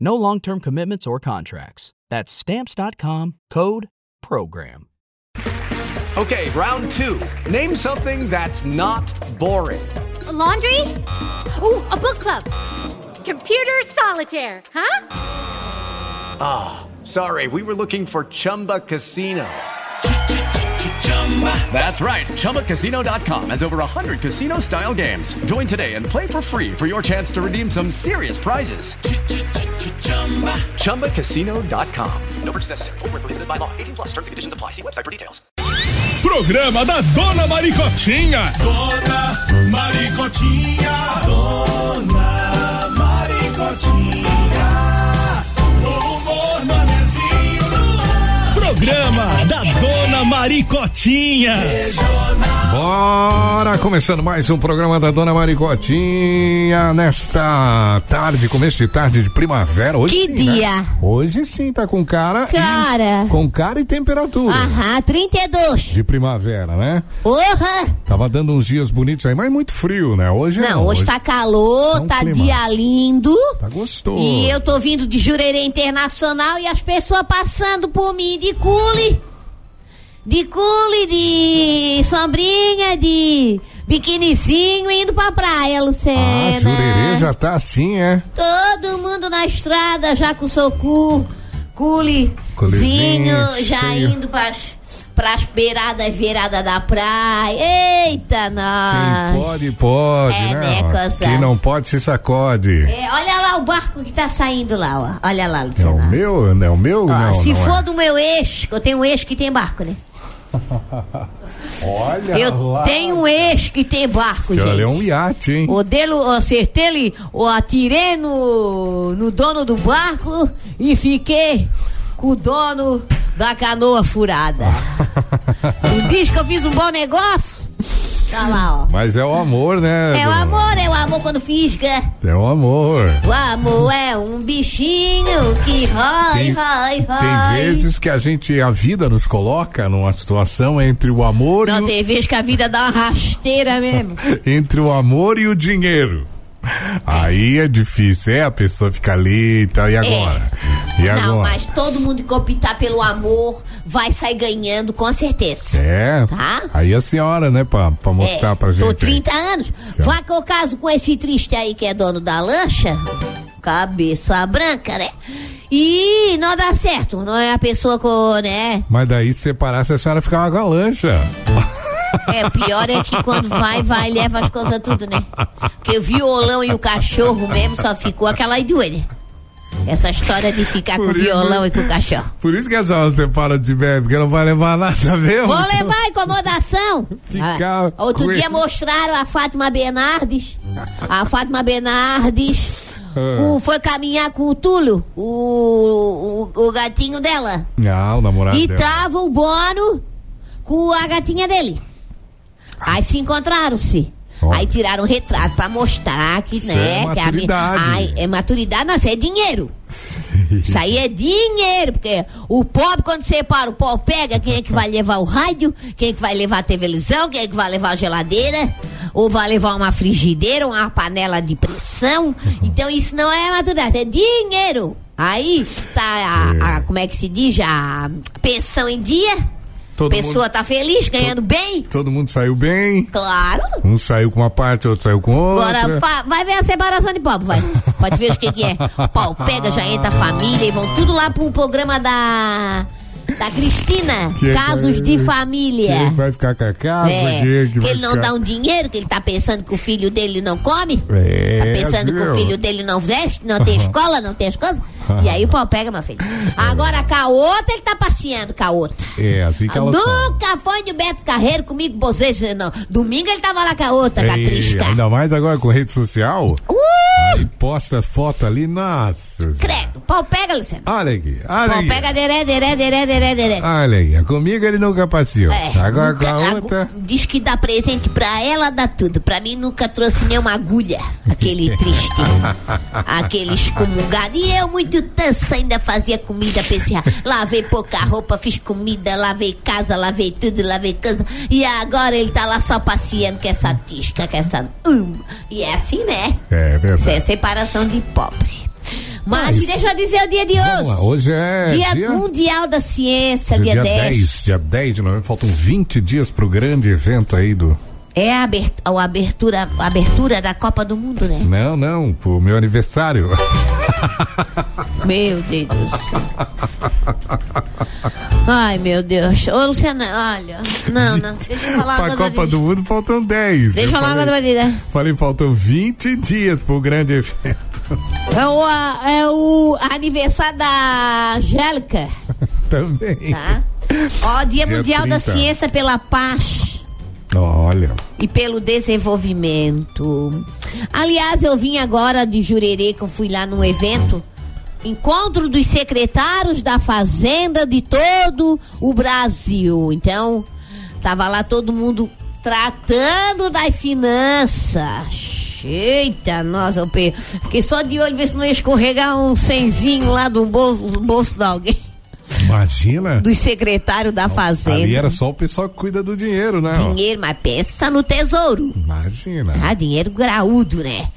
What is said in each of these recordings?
No long term commitments or contracts. That's Stamps.com code PROGRAM. Okay, round two. Name something that's not boring. A laundry? Ooh, a book club. Computer solitaire, huh? Ah, oh, sorry, we were looking for Chumba Casino. That's right. ChumbaCasino.com has over 100 casino style games. Join today and play for free for your chance to redeem some serious prizes. ChumbaCasino.com. No purchase necessary. Full prohibited by law. 18 plus terms and conditions apply. See website for details. Programa da Dona Maricotinha. Dona Maricotinha. Dona Maricotinha. O humor manezinho no ar. Programa da Dona Maricotinha. Bora! Começando mais um programa da Dona Maricotinha nesta tarde, começo de tarde de primavera. Hoje Que sim, né? dia? Hoje sim, tá com cara. e- Cara. com cara e temperatura. Aham, 32. De primavera, né? Porra! Tava dando uns dias bonitos aí, mas muito frio, né? Hoje Não, hoje tá calor, Tá um tá dia lindo. Tá gostoso. E eu tô vindo de Jurerê Internacional e as pessoas passando por mim de cule. De cule, de sombrinha, de biquinizinho indo pra praia, Ah, Lucena. Jurerê já tá assim, é? Todo mundo na estrada já com seu cu, culezinho, já cheio. indo pras, pras beiradas, beiradas da praia. Eita, nós. Quem pode, pode, É, né? né? Quem não pode, se sacode. É, olha lá o barco que tá saindo lá, ó. Olha lá, É o meu? Não é o meu? Ó, não, se não for é. do meu eixo, eu tenho um eixo que tem barco, né? Olha Eu lá. tenho um eixo que tem barco, Que gente. olha, é um iate, hein? O dele, eu acertei ele, eu atirei no, no dono do barco e fiquei com o dono da canoa furada. o bicho que eu fiz um bom negócio. Tá lá, ó. Mas é o amor, né? É o amor, é o amor quando fisga. É o amor. O amor é um bichinho que vai, Tem- vai, Tem vezes que a gente, a vida nos coloca numa situação entre o amor e Não, o, tem vezes que a vida dá uma rasteira mesmo. entre o amor e o dinheiro. Aí é difícil, é a pessoa fica ali e tal, e agora? E agora? É. Não, mas todo mundo que optar pelo amor vai sair ganhando, com certeza. É. Tá? Aí a senhora, né, pra, pra mostrar É, pra gente. Tô aí. 30 anos. Vai que eu caso com esse triste aí que é dono da lancha, cabeça branca, né? E não dá certo, não é a pessoa com, né? Mas daí se separasse a senhora ficava com a lancha. É, o pior é que quando vai, vai, leva as coisas tudo, né? Porque o violão e o cachorro mesmo só ficou aquela doida. Essa história de ficar com o Por isso- violão e com o cachorro. Por isso que a senhora separa de bebê, porque não vai levar nada mesmo. Vou levar incomodação. Ficar Ah, outro dia mostraram a Fátima Bernardes. A Fátima Bernardes Ah. o- foi caminhar com o Túlio, o, o, o gatinho dela. Ah, o namorado E dela. tava o Bono com a gatinha dele. Aí se encontraram-se. Aí tiraram um retrato pra mostrar que, Isso né? é que a maturidade. Ai, é maturidade, não, isso é dinheiro. Isso aí é dinheiro, porque o pobre, quando separa, o pau pega, quem é que vai levar o rádio, quem é que vai levar a televisão, quem é que vai levar a geladeira, ou vai levar uma frigideira, uma panela de pressão. Então isso não é maturidade, é dinheiro. Aí tá a, a- como é que se diz, a pensão em dia, Todo pessoa mundo, tá feliz, ganhando bem, todo mundo saiu bem. claro. Um saiu com uma parte, outro saiu com outra. Agora fa- vai ver a separação de pobre, vai. Pode ver o que, que é. Pau pega, já entra a família e vão tudo lá pro programa da. Da Cristina, Que casos vai- de família. Quem vai ficar com a casa? É, vai ele não ficar- dá um dinheiro, que ele tá pensando que o filho dele não come. É, Tá pensando que o viu? filho dele não veste, não tem escola, não tem as coisas. E aí o pau pega, meu filho. Agora com a outra, ele tá passeando com a outra. É, assim que ela Nunca foi de Beto Carreiro comigo, vocês, não. Domingo ele tava lá com a outra, com a Trisca. Ainda mais agora com rede social. Uh! Aí posta foto ali, nossa. Credo, pau pega, Luciano. Olha aqui, olha Pau aqui. pega, deré, deré, deré, deré, deré. Olha aí, comigo ele nunca passeou. É, agora nunca- com a outra. Diz que dá presente pra ela, dá tudo. Pra mim nunca trouxe nenhuma agulha. Aquele triste. aquele excomungado. E eu, muito tanso, ainda fazia comida pra esse Lavei pouca roupa, fiz comida, lavei casa, lavei tudo, lavei casa. E agora ele tá lá só passeando com essa tisca, com essa. Hum. E é assim, né? É verdade. Separação de pobre. Mas, Mas- deixa eu dizer o dia de Vamos lá, hoje. hoje é Dia, dia, Mundial da Ciência, hoje é dia, dia 10. 10. Dia 10 de novembro, faltam 20 dias pro grande evento aí do. É a abert- a abertura, a abertura da Copa do Mundo, né? Não, não, pro meu aniversário. Meu Deus do céu. Ai, meu Deus. Ô, Luciana, olha. Não, não. Deixa eu falar pra coisa. Copa do Mundo faltam 10. Deixa eu falar falei, pra ti, falei, faltam 20 dias pro grande evento. É o, é o aniversário da Angélica, Também. tá? Ó, Dia, Dia Mundial da 30. Ciência pela Paz Olha. e pelo Desenvolvimento. Aliás, eu vim agora de Jurerê, que eu fui lá num evento. Encontro dos secretários da Fazenda de todo o Brasil. Então, tava lá todo mundo tratando das finanças. Eita, nossa, eu fiquei só de olho ver se não ia escorregar um cenzinho lá do bolso, do bolso de alguém. Imagina. Dos secretários da Fazenda. Ali era só o pessoal que cuida do dinheiro, né? ó. Dinheiro, mas pensa no tesouro. Imagina. Ah, dinheiro graúdo, né?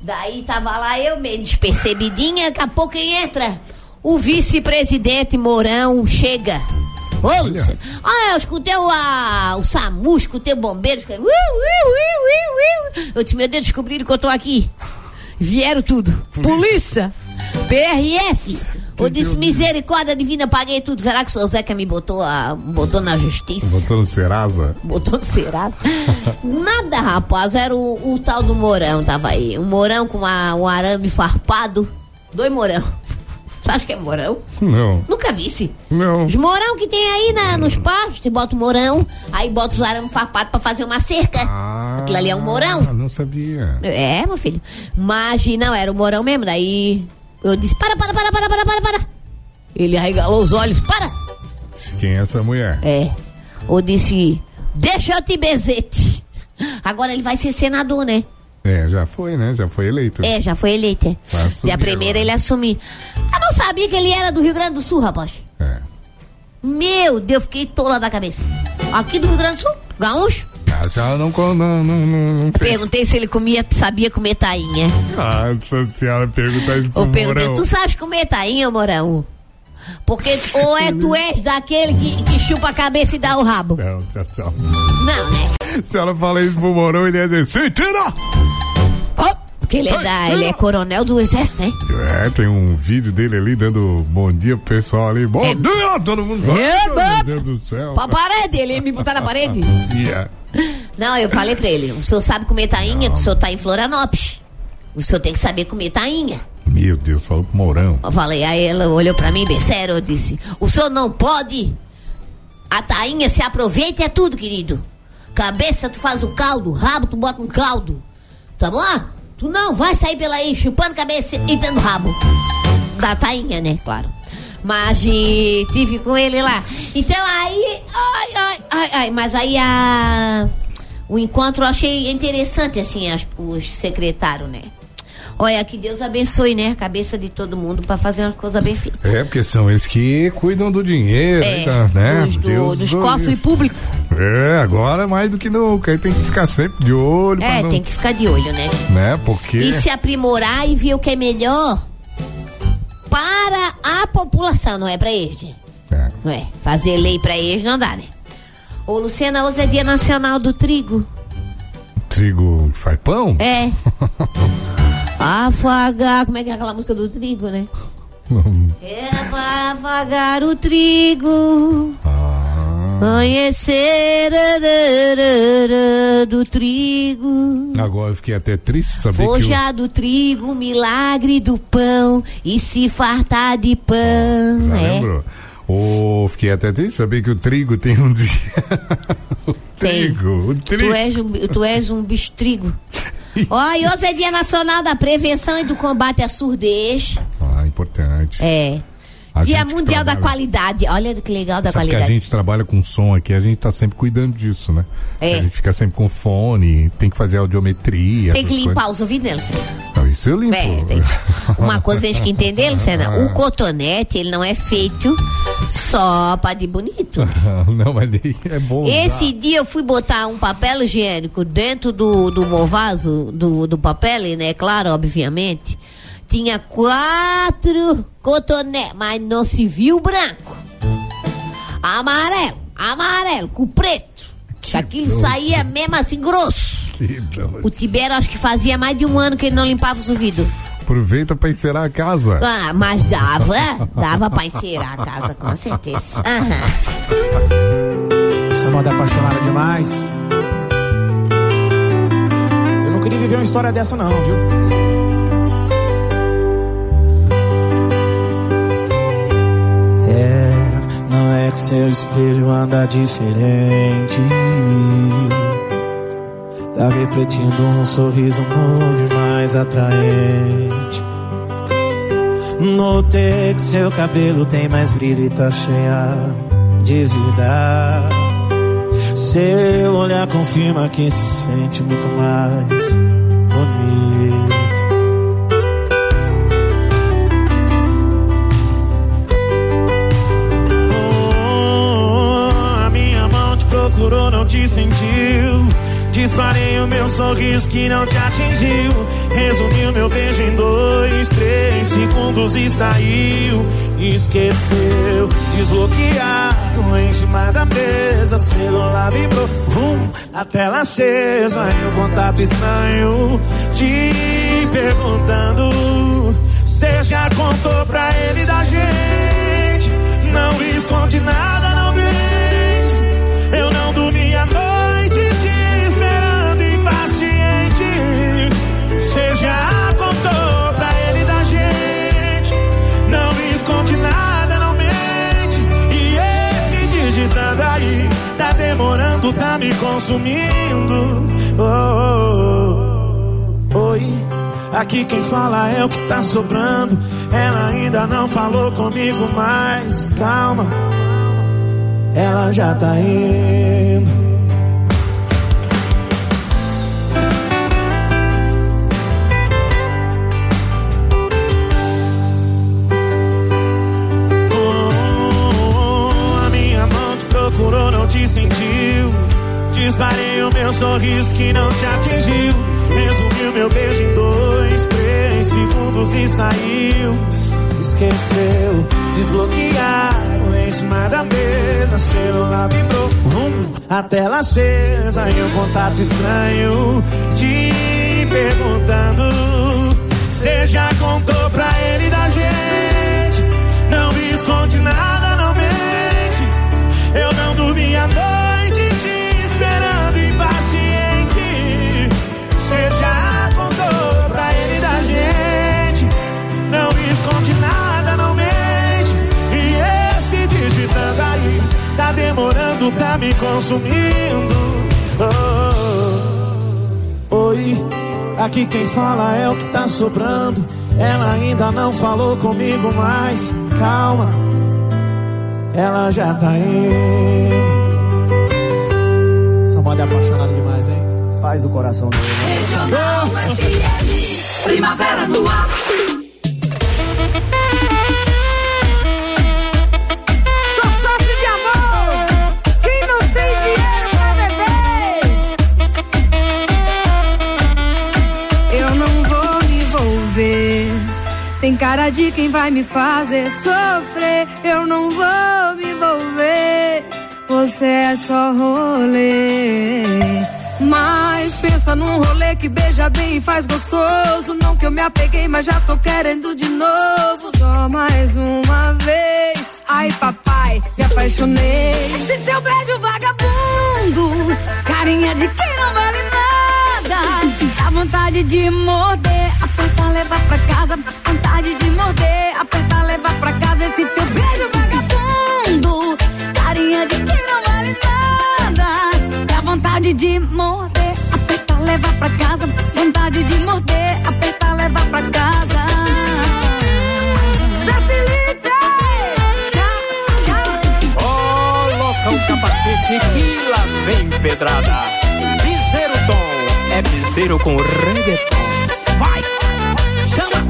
Daí tava lá eu meio despercebidinha, daqui a pouco quem entra? O vice-presidente Mourão chega. Ô, Luciano. Ah, eu escutei o, a, o SAMU, escutei o bombeiro. Escutei, "Ui, ui, ui, ui, ui". Eu disse, meu Deus, descobriram que eu tô aqui. Vieram tudo. Polícia, PRF. Eu disse, misericórdia divina, paguei tudo. Será que o seu Zeca me botou, a, botou na justiça? Botou no Serasa? Botou no Serasa? Nada, rapaz. Era o, o tal do Mourão, tava aí. Um Mourão com uma- um arame farpado. Dois Mourão. Você acha que é Mourão? Não. Nunca vi se. Não. Os Mourão que tem aí na, nos pastos, bota o Mourão, aí bota os arame farpado pra fazer uma cerca. Aquilo ali é um Mourão. Ah, não sabia. É, meu filho. Mas não, era o Mourão mesmo. Daí eu disse: para, para, para, para, para, para, para. Ele arregalou os olhos: para. Quem é essa mulher? É. Ou disse, deixa eu te bezete. Agora ele vai ser senador, né? É, já foi, né? Já foi eleito. É, já foi eleito. é. E a primeira agora. ele assumir. Eu não sabia que ele era do Rio Grande do Sul, rapaz. É. Meu Deus, fiquei tola da cabeça. Aqui do Rio Grande do Sul, gaúcho. Ah, já não, não, não, não, fez. Perguntei se ele comia, sabia comer tainha. Nossa senhora, pergunta isso pro Eu perguntei, Mourão. tu sabes comer tainha, Morão? Porque ou é tu és daquele que, que chupa a cabeça e dá o rabo. Não, tchau, tchau. Não, né? Se a senhora fala isso pro Mourão, ele ia dizer, sim, tira! Porque ele é, da, ele é coronel do exército, né? É, tem um vídeo dele ali dando bom dia pro pessoal ali. Bom É. dia, todo mundo. É, Meu. Deus do céu. Pra parede, ele me botar na parede. Yeah. Não, eu falei pra ele, o senhor sabe comer tainha, que o senhor tá em Florianópolis. O senhor tem que saber comer tainha. Meu Deus, falou pro Mourão. Eu falei, aí ela olhou pra mim, bem sério, eu disse, o senhor não pode. A tainha se aproveita é tudo, querido. Cabeça, tu faz o caldo, rabo, tu bota um caldo. Tá bom? Tu não vai sair pela aí chupando cabeça e dando rabo. Da tainha, né? Claro. Mas e, tive com ele lá. Então aí. Ai, ai, ai, ai. Mas aí a. O encontro eu achei interessante, assim, as- os secretários, né? Olha, que Deus abençoe, né? A cabeça de todo mundo pra fazer uma coisa bem feita. É, porque são eles que cuidam do dinheiro, É, então, né? dos, do- Deus dos o cofres públicos. É, agora mais do que nunca. Aí tem que ficar sempre de olho. É, não, tem que ficar de olho, né? Né, porque... E se aprimorar e ver o que é melhor para a população, não é pra eles? É. Não é? Fazer lei pra eles não dá, né? Ô, Luciana, hoje é dia nacional do trigo. Trigo faz pão? É. Afagar, como é que é aquela música do trigo, né? É pra afagar o trigo. Ah, Conhecer ararara do trigo. agora eu fiquei até triste saber que. o- Forjar do trigo, milagre do pão e se fartar de pão. Já é. lembrou? Ô, fiquei até triste saber que o trigo tem um dia. o Tem. trigo, o trigo. Tu és, um, tu és um bicho trigo. Ó, e hoje é Dia Nacional da Prevenção e do Combate à Surdez. Ah, importante. É. A Dia gente que Mundial da trabalha- Qualidade. Olha que legal da Sabe que a qualidade. gente trabalha com som aqui, a gente tá sempre cuidando disso, né? É. A gente fica sempre com fone, tem que fazer audiometria. Tem que limpar coisas. os ouvidos, né, Luciano? Não, isso eu limpo. É, tem- Uma coisa a gente tem que entender, Luciana. O cotonete, ele não é feito só pra de bonito. Não, mas é bom. Esse dia eu fui botar um papel higiênico dentro do, do vaso do, do papel, né? Claro, obviamente. Tinha quatro cotonetes, mas não se viu o branco. Amarelo, amarelo, com preto. Que aquilo doce. saía mesmo assim grosso. Que. O Tibério acho que fazia mais de um ano que ele não limpava os ouvidos. Aproveita pra encerar a casa. Ah, mas dava, dava pra encerar a casa, com certeza. Aham. Essa moda é apaixonada demais. Eu não queria viver uma história dessa, não, viu? Não é que seu espelho anda diferente. Tá refletindo um sorriso novo e mais atraente. Notei que seu cabelo tem mais brilho e tá cheia de vida. Seu olhar confirma que se sente muito mais bonito. Não te sentiu. Disparei o meu sorriso que não te atingiu. Resumiu meu beijo em dois, três segundos e saiu. Esqueceu, desbloqueado em cima da mesa. Celular vibrou, vum, a tela acesa. E o contato estranho te perguntando. Você já contou pra ele da gente? Não esconde nada, consumindo. Oh, oh, oh. Oi, aqui quem fala é o que tá sobrando. Ela ainda não falou comigo, mas calma, ela já tá indo. Oh, procurou, não te sentiu. Disparei o meu sorriso que não te atingiu. Resumiu meu beijo em dois, três segundos e saiu. Esqueceu, desbloquearam em cima da mesa. Celular vibrou, vum, a tela acesa e um contato estranho te perguntando. Você já contou pra ele da gente? Consumindo. Oh, oi, aqui quem fala é o que tá sobrando. Ela ainda não falou comigo, mas calma, ela já tá indo. Essa moda é apaixonada demais, hein? Faz o coração dele. né? Regional FM. Primavera no ar. Cara de quem vai me fazer sofrer. Eu não vou me envolver. Você é só rolê. Mas pensa num rolê que beija bem e faz gostoso. Não que eu me apeguei, mas já tô querendo de novo. Só mais uma vez. Ai, papai, me apaixonei. Esse teu beijo vagabundo, carinha de quem não vale nada. Dá vontade de morder, apertar, levar pra casa. Vontade de morder, apertar, levar pra casa. Esse teu beijo vagabundo, carinha de quem não vale nada. Dá vontade de morder, apertar, levar pra casa. Vontade de morder, apertar, levar pra casa. Zé Felipe! Coloca o capacete que lá vem pedrada. É piseiro com reggaeton. Vai, chama!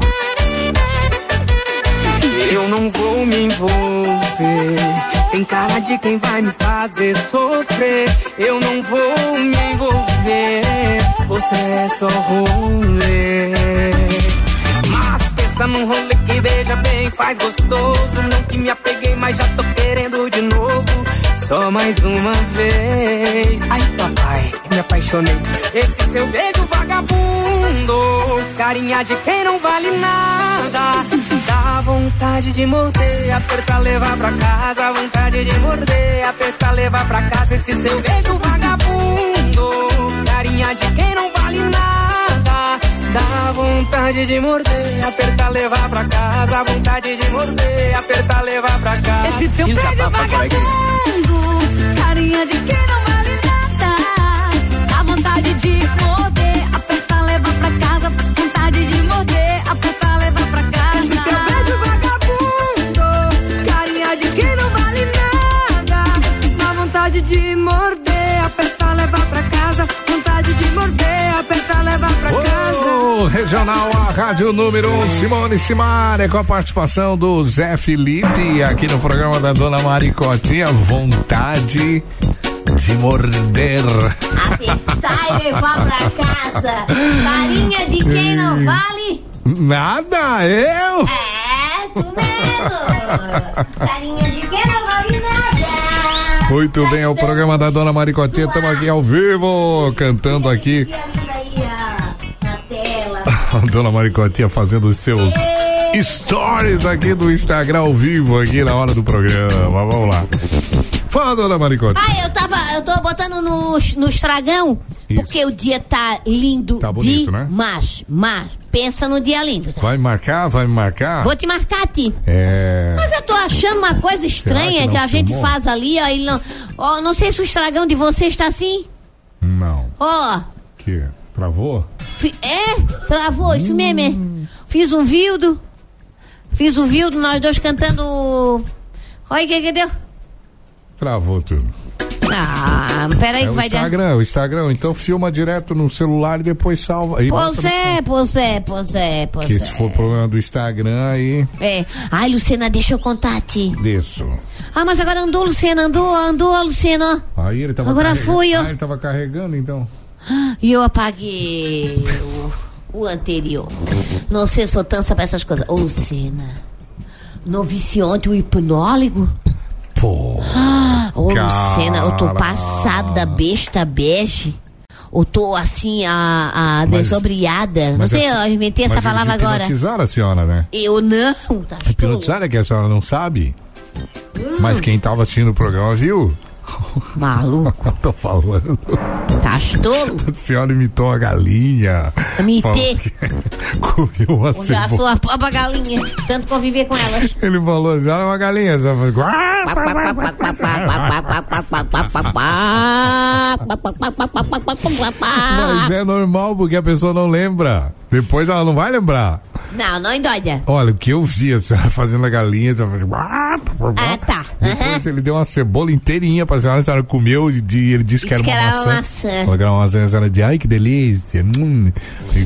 Eu não vou me envolver. Tem cara de quem vai me fazer sofrer. Eu não vou me envolver. Você é só rolê. Mas pensa num rolê que beija bem, faz gostoso. Não que me apeguei, mas já tô querendo de novo. Só mais uma vez. Ai, papai, me apaixonei. Esse seu beijo vagabundo. Carinha de quem não vale nada. Dá vontade de morder, apertar, levar pra casa. Vontade de morder, apertar, levar pra casa. Esse seu beijo vagabundo. Carinha de quem não vale nada. Dá vontade de morder, apertar, levar pra casa. Vontade de morder, apertar, levar pra casa. Esse teu beijo Desabafa, coleguinha. vagabundo, carinha de quem não vale nada. Dá vontade de morder, apertar, levar pra casa. Vontade de morder, apertar, Regional, a rádio número 1, um, Simone Simaria, com a participação do Zé Felipe, aqui no programa da Dona Maricotinha, vontade de morder. Apertar e levar pra casa. Farinha de quem não vale? Nada, eu? É, tu mesmo. Farinha de quem não vale nada. Muito bem, é o programa da Dona Maricotinha, estamos aqui ao vivo, cantando aqui. A Dona Maricotinha fazendo os seus stories aqui do Instagram ao vivo, aqui na hora do programa. Vamos lá. Fala, Dona Maricotinha. Ah, eu tava, eu tô botando no, no estragão, Isso. porque o dia tá lindo Tá bonito, né? demais. Mas, pensa no dia lindo. tá? Vai me marcar? Vai me marcar? Vou te marcar ti. É. Mas eu tô achando uma coisa estranha que que, a gente filmou? faz ali, ó. Ele não, ó, não sei se o estragão de você está assim. Não. Ó, Que? Travou? fi- é, travou, isso mesmo, é. Fiz um vildo. Fiz um vildo, nós dois cantando. Olha o que que deu. Travou tudo. Ah, peraí É que vai dar. Instagram, o Instagram. Então filma direto no celular e depois salva. Aí Pois é, pois é, pois é, pois Que é. se for problema do Instagram aí, É. Ai, Luciana, deixa eu contar a ti. Ah, mas agora andou, Luciana, andou, andou, Luciana. Aí ele tava Agora fui, ó. Ah, ele tava carregando então. E eu apaguei o, o anterior. Não sei, sou tansa pra essas coisas. Não visse ontem o hipnólogo? Pô. Ô, Luciana, eu tô passada, besta, bege. Eu tô assim, a, a Mas- desobriada. Não sei, essa- eu inventei essa palavra agora. Hipnotizaram a senhora, né? Eu não, tá Hipnotizaram é que a senhora não sabe? Mas quem tava assistindo o programa viu? Maluco. Eu tô falando. Tá tolo? A senhora imitou uma galinha. Imitei. Comeu uma cebola. a própria galinha. Tanto conviver com elas. Ele falou, a senhora é uma galinha. Você falou, Mas é normal porque a pessoa não lembra. Depois ela não vai lembrar. Não, não endoida. Olha, o que eu vi a senhora fazendo a galinha, a senhora faz... Ah, tá. Depois ele deu uma cebola inteirinha pra senhora, a senhora comeu e de- ele disse que era que era uma maçã. que era uma maçã, a senhora disse, ai que delícia. Hum.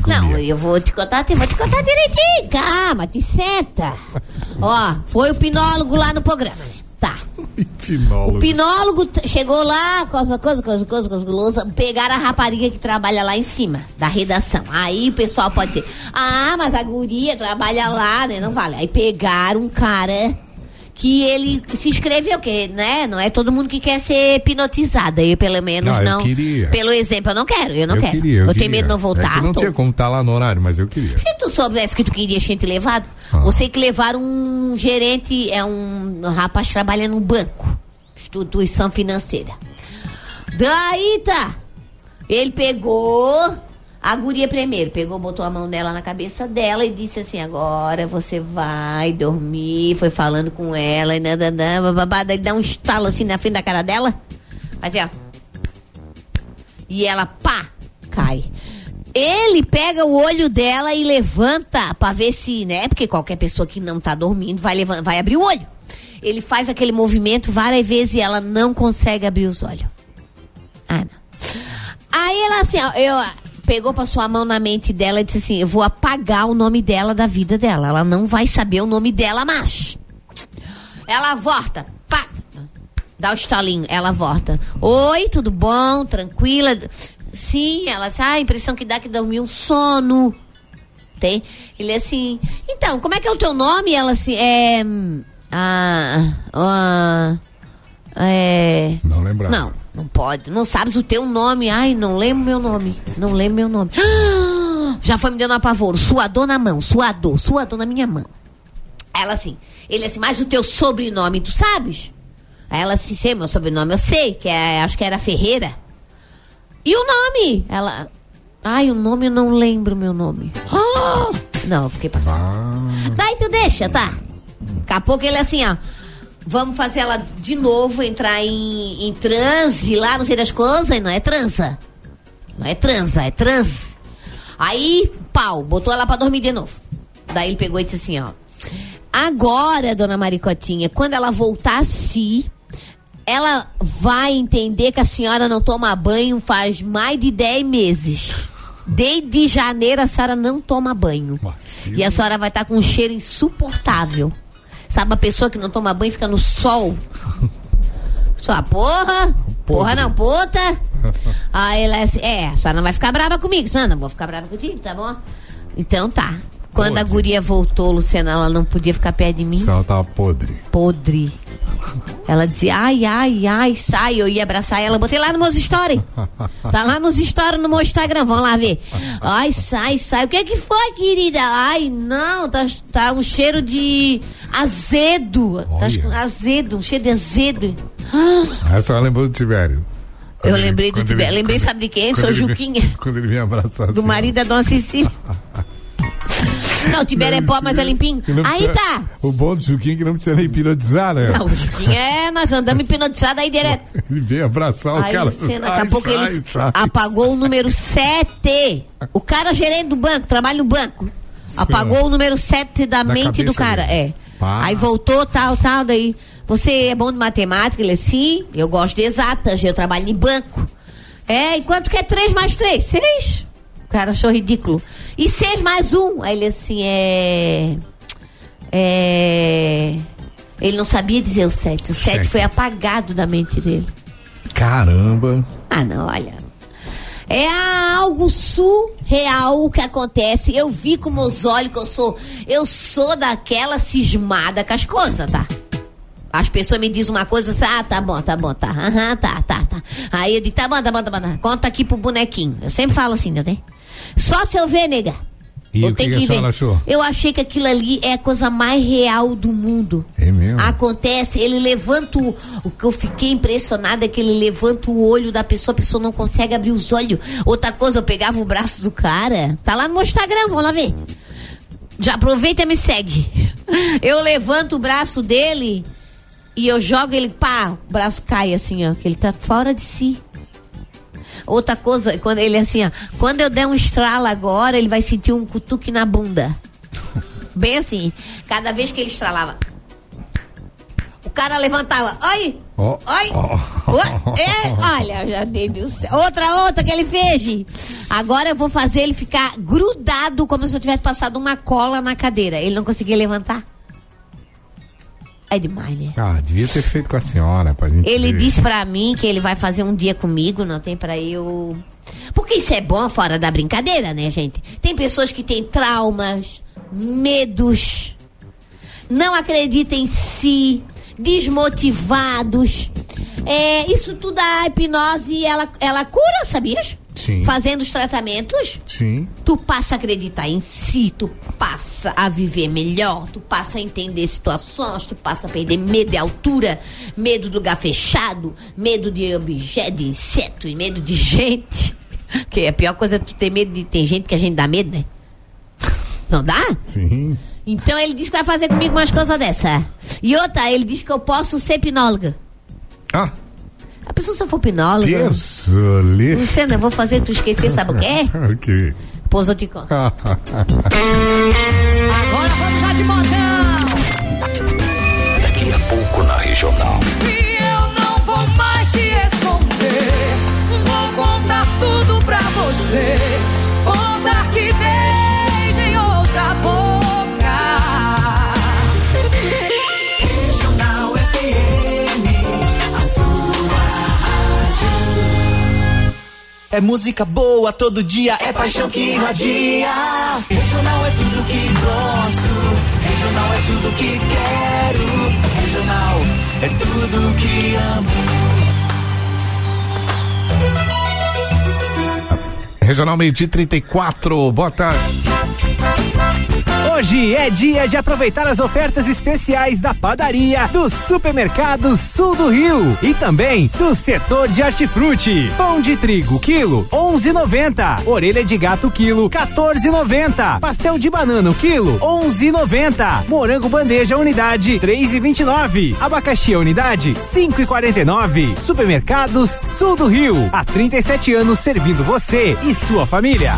Não, eu vou te contar, eu vou te contar direitinho. Calma, te senta. Ó, foi o pinólogo lá no programa, Tá. Pinólogo. O pinólogo chegou lá, coisa, coisa, coisa, coisa, coisa, coisa, pegaram a rapariga que trabalha lá em cima, da redação. Aí o pessoal pode dizer, ah, mas a guria trabalha lá, né? Não vale. Aí pegaram um cara que ele se inscreveu, que, né? Não é todo mundo que quer ser hipnotizada. Eu, pelo menos, eu não. queria. Pelo exemplo, eu não quero, eu não eu quero. queria, eu, tenho queria. medo de não É voltar. que não tô- tinha como estar lá no horário, mas eu queria. Se tu soubesse que tu queria tinha te levado, Ah. você que levar um gerente, é um rapaz que trabalha no banco, instituição financeira. Daí tá, ele pegou a guria primeiro, pegou, botou a mão dela na cabeça dela e disse assim, agora você vai dormir, foi falando com ela, e nananã, bababá, daí dá um estalo assim na frente da cara dela, fazia, ó. E ela, pá, cai. Ele pega o olho dela e levanta pra ver se, né? Porque qualquer pessoa que não tá dormindo vai, levan- vai abrir o olho. Ele faz aquele movimento várias vezes e ela não consegue abrir os olhos. Ah, não. Aí ela assim, ó, eu pegou pra sua mão na mente dela e disse assim: Eu vou apagar o nome dela da vida dela. Ela não vai saber o nome dela mais. Ela volta, pá, dá o estalinho, ela volta. Oi, tudo bom? Tranquila? Sim, ela assim, ah, a impressão que dá que dormiu um sono. Tem? Ele assim, então, como é que é o teu nome? Ela assim, é. hum, Ah. ah é. Não lembrava. Não, não pode. Não sabes o teu nome. Ai, não lembro meu nome. Não lembro meu nome. Já foi me dando apavoro. Suador na mão, suador, suador na minha mão. Ela assim, ele assim, mas o teu sobrenome, tu sabes? Aí ela assim, sei meu sobrenome, eu sei, que é, acho que era Ferreira. E o nome? Ela, ai, o nome eu não lembro meu nome. Ah! Não, eu fiquei passando. Daí tu deixa, tá? Daqui a pouco ele assim, ó. Vamos fazer ela de novo entrar em, em transe lá, não sei das coisas, não é transa. Não é transa, é transe. Aí, pau, botou ela pra dormir de novo. Daí ele pegou e disse assim, ó. Agora, dona Maricotinha, quando ela voltar a si, ela vai entender que a senhora não toma banho faz mais de 10 meses. Desde janeiro a senhora não toma banho. E a senhora vai estar com um cheiro insuportável. Sabe a pessoa que não toma banho e fica no sol? Sua porra, porra não, puta. Aí ela é assim, é, a senhora não vai ficar brava comigo, senhora não vou ficar brava contigo, tá bom? Então tá. Quando a guria voltou, Luciana, ela não podia ficar perto de mim. Ela tava podre. Podre. Ela dizia, ai, ai, ai, sai. Eu ia abraçar ela, botei lá nos meus stories. Tá lá nos stories no meu Instagram, vamos lá ver. Ai, sai, sai. O que é que foi, querida? Ai, não, tá, tá um cheiro de azedo. Tá azedo, um cheiro de azedo. Aí a senhora lembrou do Tibério. Eu ele- lembrei do Tibério. Lembrei, quando- sabe de quem? Sou ele Juquinha. Quando ele vinha abraçar Do marido da dona Cecília. Não, o Tibério é pó, mas é limpinho. Aí tá. O bom do Juquinho é que não precisa nem hipnotizar, né? Não, o Juquinha é, nós andamos hipnotizados aí direto. Ele veio abraçar o Aí, cara. Luciana, daqui a pouco sai, ele sai. apagou o número 7. O cara gerente do banco, trabalha no banco. Apagou o número 7 da, Da mente do cara. dele. É. Pá. Aí voltou, tal, tal, daí. Você é bom de matemática? Ele é sim, eu gosto de exatas, eu trabalho em banco. É, e quanto que é 3 mais 3? 6. O cara achou ridículo. E 6 mais 1? Aí ele assim, é. É. Ele não sabia dizer o 7. O 7 Sete. foi apagado da mente dele. Caramba. Ah, não, olha. É algo surreal o que acontece. Eu vi com meus olhos que eu sou. Eu sou daquela cismada com as coisas, tá? As pessoas me dizem uma coisa assim, ah, tá bom, tá bom, tá. Aham, tá, tá, tá. Aí eu digo, tá bom, tá bom, tá bom, tá. Conta aqui pro bonequinho. Eu sempre falo assim, não tem? Só se eu ver, nega. E eu o que, tenho que a ver. senhora achou? Eu achei que aquilo ali é a coisa mais real do mundo. É mesmo? Acontece, ele levanta o. O que eu fiquei impressionada é que ele levanta o olho da pessoa, a pessoa não consegue abrir os olhos. Outra coisa, eu pegava o braço do cara. Tá lá no meu Instagram, vamos lá ver. Já aproveita e me segue. Eu levanto o braço dele e eu jogo ele, pá, o braço cai assim, ó, que ele tá fora de si. Outra coisa, quando ele assim, ó, quando eu der um estralo agora, ele vai sentir um cutuque na bunda. Bem assim, cada vez que ele estralava. O cara levantava, oi, Ó. oi, Ó. Oi, é, olha, já dei do céu. Outra, outra que ele fez. Agora eu vou fazer ele ficar grudado como se eu tivesse passado uma cola na cadeira. Ele não conseguia levantar. É demais, né? Ah, devia ter feito com a senhora pra gente Ele ver. disse pra mim que ele vai fazer um dia comigo, não tem pra eu. Porque isso é bom fora da brincadeira, né, gente? Tem pessoas que têm traumas, medos. não acreditam em si, desmotivados. É, isso tudo a hipnose ela, ela cura, sabias? Sim. Fazendo os tratamentos, Sim. tu passa a acreditar em si, tu passa a viver melhor, tu passa a entender situações, tu passa a perder medo de altura, medo do lugar fechado, medo de objeto, de inseto, e medo de gente. Que a pior coisa é tu ter medo de ter gente que a gente dá medo, né? Não dá? Sim. Então ele disse que vai fazer comigo umas coisas dessa. E outra, ele disse que eu posso ser hipnóloga. Ah. A pessoa se eu for hipnóloga. Deus, ali. Luciana, eu vou fazer tu esquecer, sabe o que é? O quê? Pois eu te conto. Agora vamos já de modão. Daqui a pouco na regional. E eu não vou mais te esconder. Vou contar tudo pra você. É música boa todo dia, é paixão que irradia. Regional é tudo que gosto. Regional é tudo que quero. Regional é tudo que amo. Regional Meio de 34, bota. Hoje é dia de aproveitar as ofertas especiais da padaria do Supermercado Sul do Rio e também do setor de hortifruti. Pão de trigo quilo 11,90. Orelha de gato quilo 14,90. Pastel de banana quilo 11,90. Morango bandeja unidade 3,29. Abacaxi unidade 5,49. Supermercados Sul do Rio. Há 37 anos servindo você e sua família.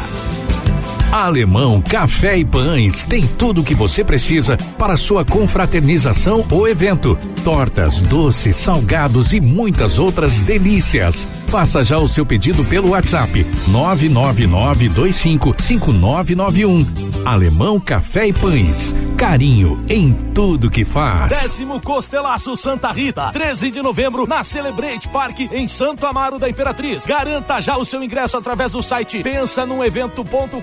Alemão Café e Pães tem tudo o que você precisa para sua confraternização ou evento. Tortas, doces, salgados e muitas outras delícias. Faça já o seu pedido pelo WhatsApp 999255991. Alemão Café e Pães. Carinho em tudo que faz. Décimo Costelaço Santa Rita, 13 de novembro, na Celebrate Park, em Santo Amaro da Imperatriz. Garanta já o seu ingresso através do site pensanumevento.com.br.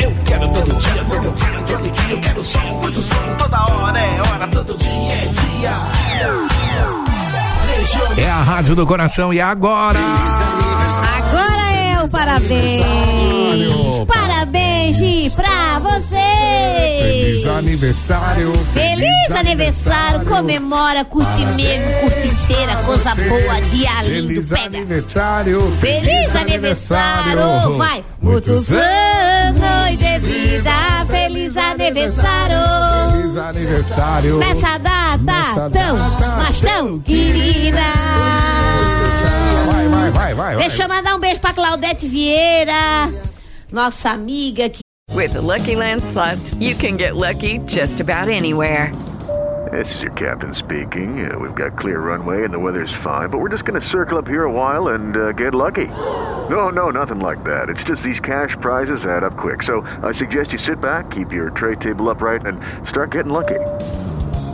Eu quero todo dia, todo dia, Johnny Key, eu quero som, muito som, toda hora é hora, todo dia é dia. É a Rádio do Coração e agora. Agora é o parabéns. Parabéns, pra você. Feliz aniversário. Feliz aniversário, comemora, curte mesmo, curticeira, coisa boa, dia lindo, Feliz pega. aniversário. Feliz aniversário, vai! Muitos anos de vida, feliz aniversário! Feliz aniversário. Nessa data Nessa tão, mas tão querida! Vai, vai, vai, vai. Deixa eu mandar um beijo pra Claudete Vieira, nossa amiga que With the Lucky Land slots, you can get lucky just about anywhere. This is your captain speaking. Uh, we've got clear runway and the weather's fine, but we're just going to circle up here a while and uh, get lucky. No, no, nothing like that. It's just these cash prizes add up quick. So I suggest you sit back, keep your tray table upright, and start getting lucky.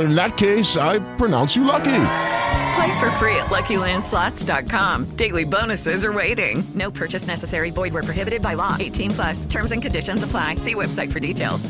In that case, I pronounce you lucky. Play for free at LuckyLandSlots.com. Daily bonuses are waiting. No purchase necessary. Void where prohibited by law. 18 plus. Terms and conditions apply. See website for details.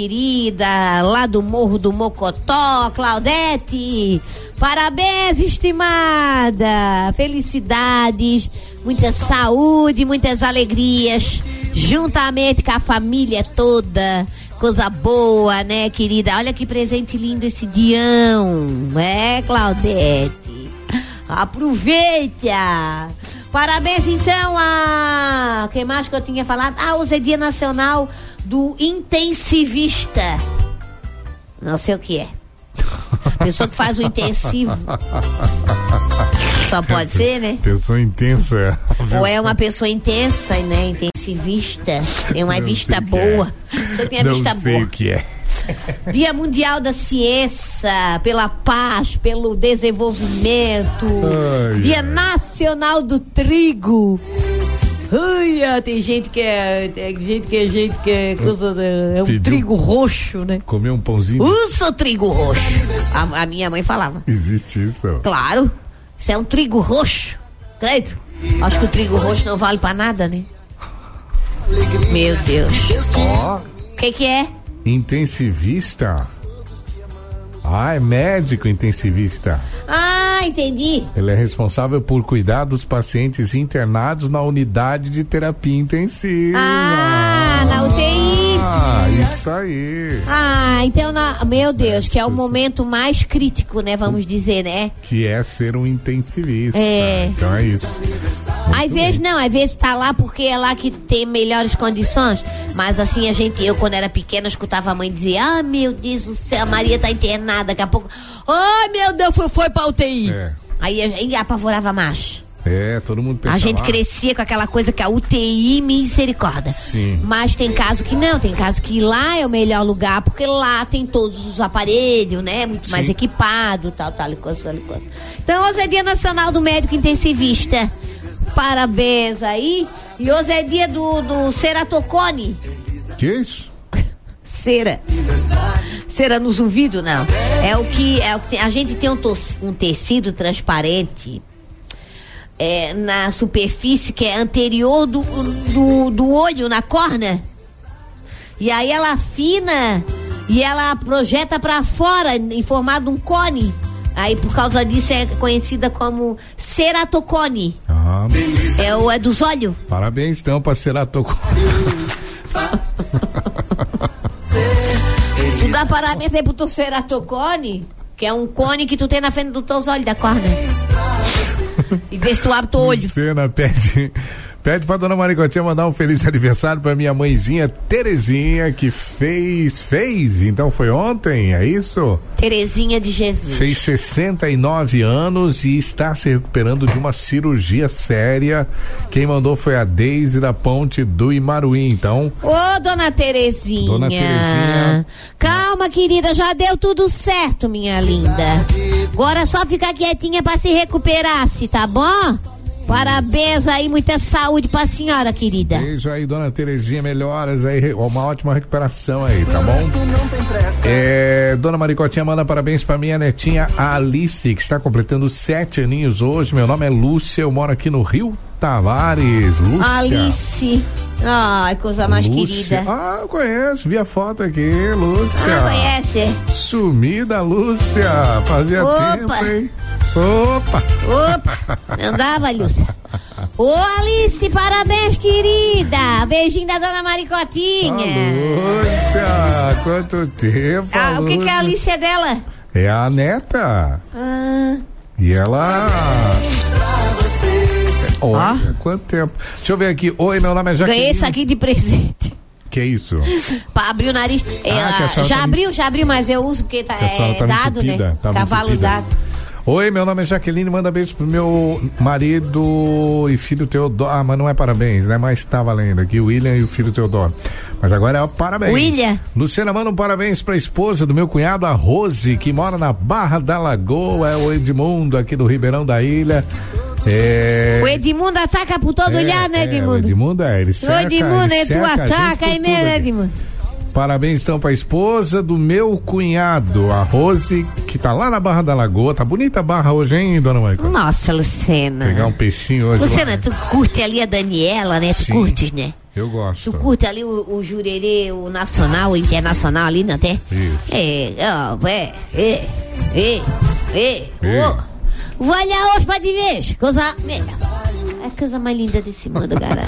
querida, lá do Morro do Mocotó, Claudete. Parabéns, estimada. Felicidades, muita saúde, muitas alegrias, juntamente com a família toda. Coisa boa, né, querida? Olha que presente lindo esse dião. É, Claudete. Aproveita! Parabéns então a. Quem mais que eu tinha falado? Ah, hoje é Dia Nacional do Intensivista. Não sei o que é. Pessoa que faz o intensivo. Só pode ser, né? Pessoa intensa. Ou é uma pessoa intensa, né? Intensivista. Tem uma Não vista é. boa. Você tem a Não vista sei boa. o que é. Dia Mundial da Ciência, pela paz, pelo desenvolvimento. Ai, Dia Nacional do Trigo. Uia, tem gente que é. Tem gente que é gente que é coisa. da- É um Pediu- trigo roxo, né? Comer um pãozinho. Usa o trigo roxo. A, a minha mãe falava. Existe isso. Claro, isso é um trigo roxo. Creio. Acho que o trigo roxo não vale pra nada, né? Meu Deus. Ó, O que que é? intensivista. Ah, é médico intensivista. Ah, entendi. Ele é responsável por cuidar dos pacientes internados na unidade de terapia intensiva. Ah, na UTI. Ah, isso aí. Ah, então, na- meu Deus, que é o momento mais crítico, né? Vamos dizer, né? Que é ser um intensivista. É. Então é isso. Às vezes não, às vezes tá lá porque é lá que tem melhores condições. Mas assim, a gente, eu quando era pequena, escutava a mãe dizer: Ah, meu Deus do céu, a Maria tá internada. Daqui a pouco, ai meu Deus, foi, foi pra UTI. É. Aí, aí apavorava mais. É, todo mundo pensa A gente crescia com aquela coisa que a UTI misericórdia. Sim. Mas tem caso que não, tem caso que lá é o melhor lugar, porque lá tem todos os aparelhos, né? Muito mais Sim. equipado, tal, tal coisa, tal coisa. Então hoje é dia nacional do médico intensivista. Parabéns aí. E hoje é dia do, do ceratocone. Que isso? Cera. Cera nos ouvidos, não. É o que. É o que a gente tem um, tos- um tecido transparente é, na superfície que é anterior do, do, do olho, na córnea. E aí ela afina e ela projeta pra fora em formato de um cone. Aí por causa disso é conhecida como ceratocone. Ah, É o é dos olhos. parabéns então pra Ceratocone. Tu dá parabéns aí pro teu ceratocone, que é um cone que tu tem na frente dos teus olhos da córnea. Tu abre teu olho. Cena pede. Pede pra dona Maricotinha mandar um feliz aniversário pra minha mãezinha Terezinha, que fez. Fez? Então foi ontem, é isso? Terezinha de Jesus. Fez 69 anos e está se recuperando de uma cirurgia séria. Quem mandou foi a Deise da Ponte do Imaruí. Então, Ô, dona Terezinha. Dona Terezinha. Calma, querida, já deu tudo certo, minha linda. Agora é só ficar quietinha pra se recuperar, se tá bom? Parabéns aí, muita saúde pra senhora, querida. beijo aí, dona Terezinha, melhoras aí, uma ótima recuperação aí, tá bom? É, dona Maricotinha manda parabéns pra minha netinha Alice, que está completando sete aninhos hoje. Meu nome é Lúcia, eu moro aqui no Rio Tavares. Lúcia. Alice. Ai, coisa mais Lúcia. querida. Ah, eu conheço, vi a foto aqui, Lúcia. Ah, conhece? Sumida, Lúcia. Fazia Opa. tempo, hein? Opa! Opa, não dava, Lúcia. Ô, Alice, parabéns, querida. Beijinho da dona Maricotinha. Lúcia, quanto tempo. Ah, o que, que é a Alice é dela? É a neta. Ah, E ela. Olha, quanto tempo. Deixa eu ver aqui. Oi, meu nome é Jaqueline. ganhei isso aqui de presente. Que isso? Pra abrir o nariz. É, Ah, senhora já tá abriu, já abriu, mas eu uso porque tá, é tava dado, entupida, né? tava Cavalo dado. Oi, meu nome é Jaqueline. Manda beijo pro meu marido e filho Teodoro. Ah, mas não é parabéns, né? Mas tá valendo aqui. O William e o filho Teodoro. Mas agora é o parabéns. William. Luciana, manda um parabéns pra esposa do meu cunhado, a Rose, que mora na Barra da Lagoa. É o Edmundo aqui do Ribeirão da Ilha. É. O Edmundo ataca por todo é, lado, né, é, Edmundo? o Edmundo é, ele O cerca, Edmundo, ele é tu cerca a gente ataca aí mesmo, né. Edmundo? Parabéns então pra esposa do meu cunhado, a Rose, que tá lá na Barra da Lagoa. Tá bonita a barra hoje, hein, dona Maicon? Nossa, Lucena. Pegar um peixinho hoje. Lucena, lá. tu curte ali a Daniela, né? Tu Sim. curtes, né? Eu gosto. Tu curte ali o, o jurerê, o nacional, o internacional ali, não? Isso. É, ó, é, é, é, é, É. lá hoje pra te ver, coisa... É a coisa mais linda desse mundo, cara.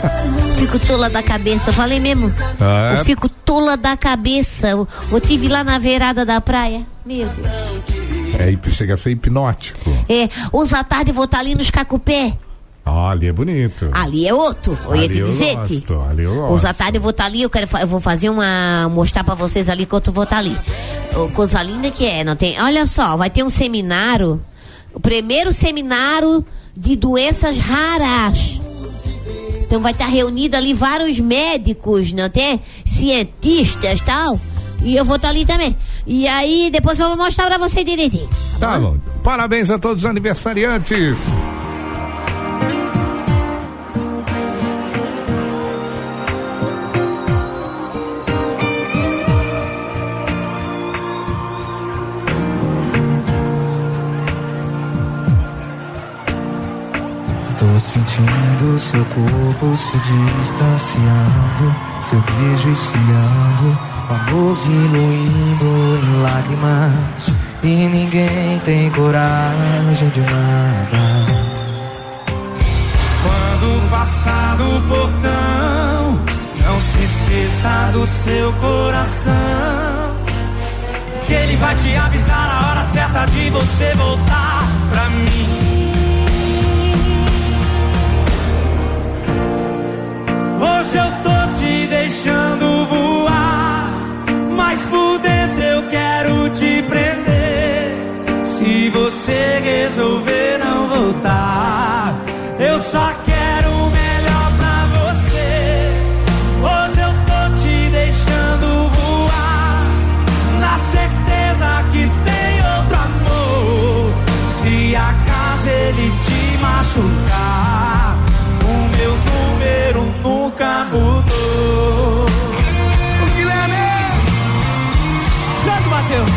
Fico tola da cabeça, falei mesmo. Ah, é? Eu fico tola da cabeça. Eu, eu tive lá na beirada da praia. Meu Deus. É, chega a ser hipnótico. É, hoje à tarde vou estar ali nos Cacupé. Olha, é bonito. Ali é outro, eu ia Ali te eu dizer. gosto, ali eu gosto. Hoje à tarde eu vou estar ali, eu, quero, eu vou fazer uma. mostrar pra vocês ali quanto eu vou estar ali. Ô, Coisa linda que é, não tem? Olha só, vai ter um seminário, o primeiro seminário de doenças raras. Então vai estar reunido ali vários médicos, não tem? Cientistas tal. E eu vou estar ali também. E aí, depois eu vou mostrar pra você direitinho. Tá bom. Parabéns a todos os aniversariantes. Sentindo seu corpo se distanciando, seu beijo esfriando, o amor diluindo em lágrimas. E ninguém tem coragem de nada. Quando passar do portão, não se esqueça do seu coração. Que ele vai te avisar a hora certa de você voltar pra mim. Hoje eu tô te deixando voar, mas por dentro eu quero te prender. Se você resolver não voltar, eu só quero o melhor pra você. Hoje eu tô te deixando voar, na certeza que tem outro amor. Se acaso ele te machucar, o meu número nunca mudou. O Guilherme! Jorge Matheus!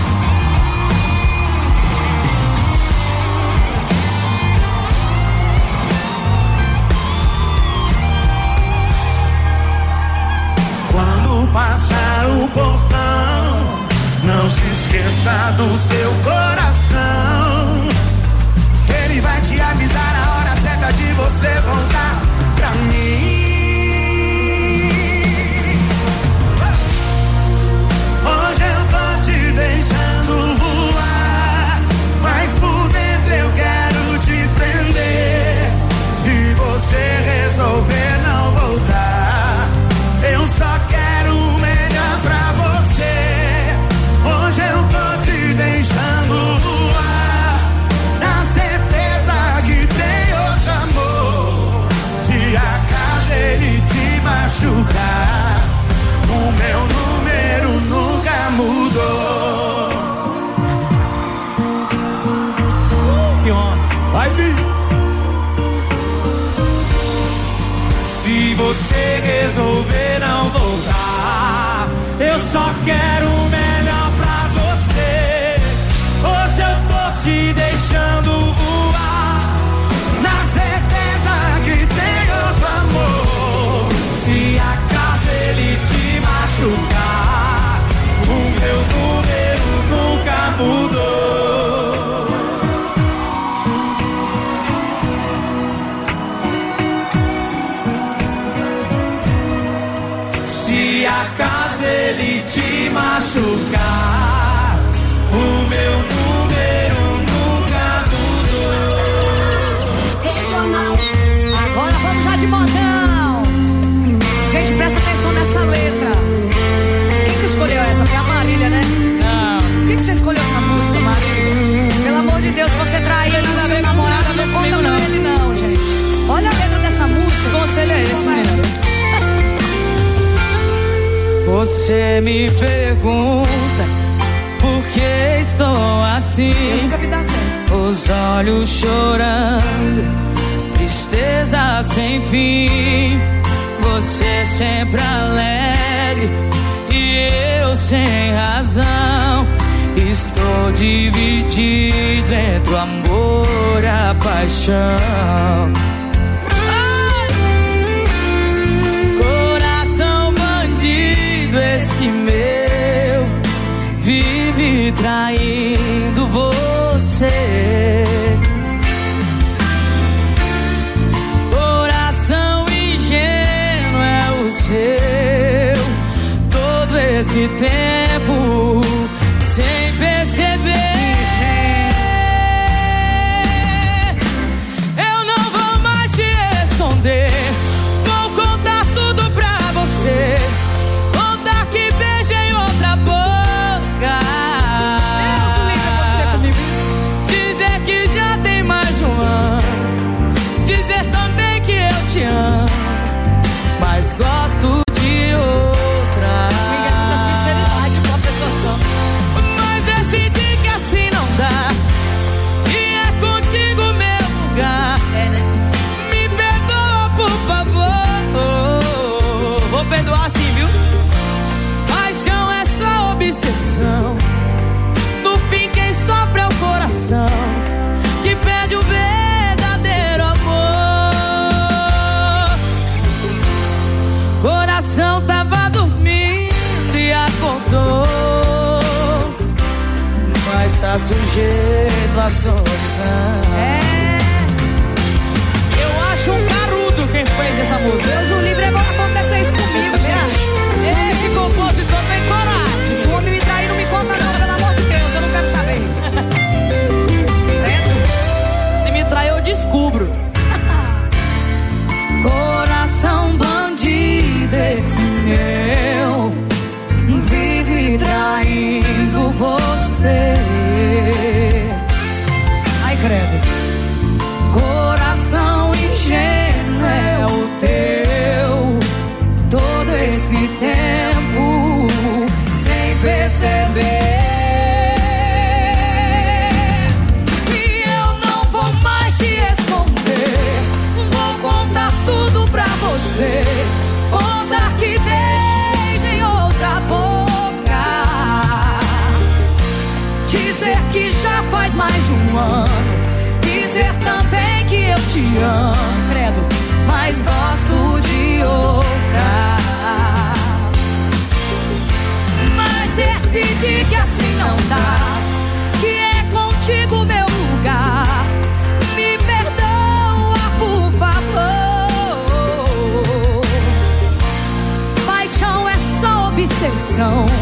Quando passar o portão, não se esqueça do seu coração. Resolver não voltar, eu só quero Você me pergunta por que estou assim. Os olhos chorando, tristeza sem fim. Você sempre alegre e eu sem razão. Estou dividido entre o amor e a paixão. Traindo você. Sujeito à solidão. É. credo, mas gosto de outra. Mas decidi que assim não dá, que é contigo meu lugar. Me perdoa, por favor. Paixão é só obsessão.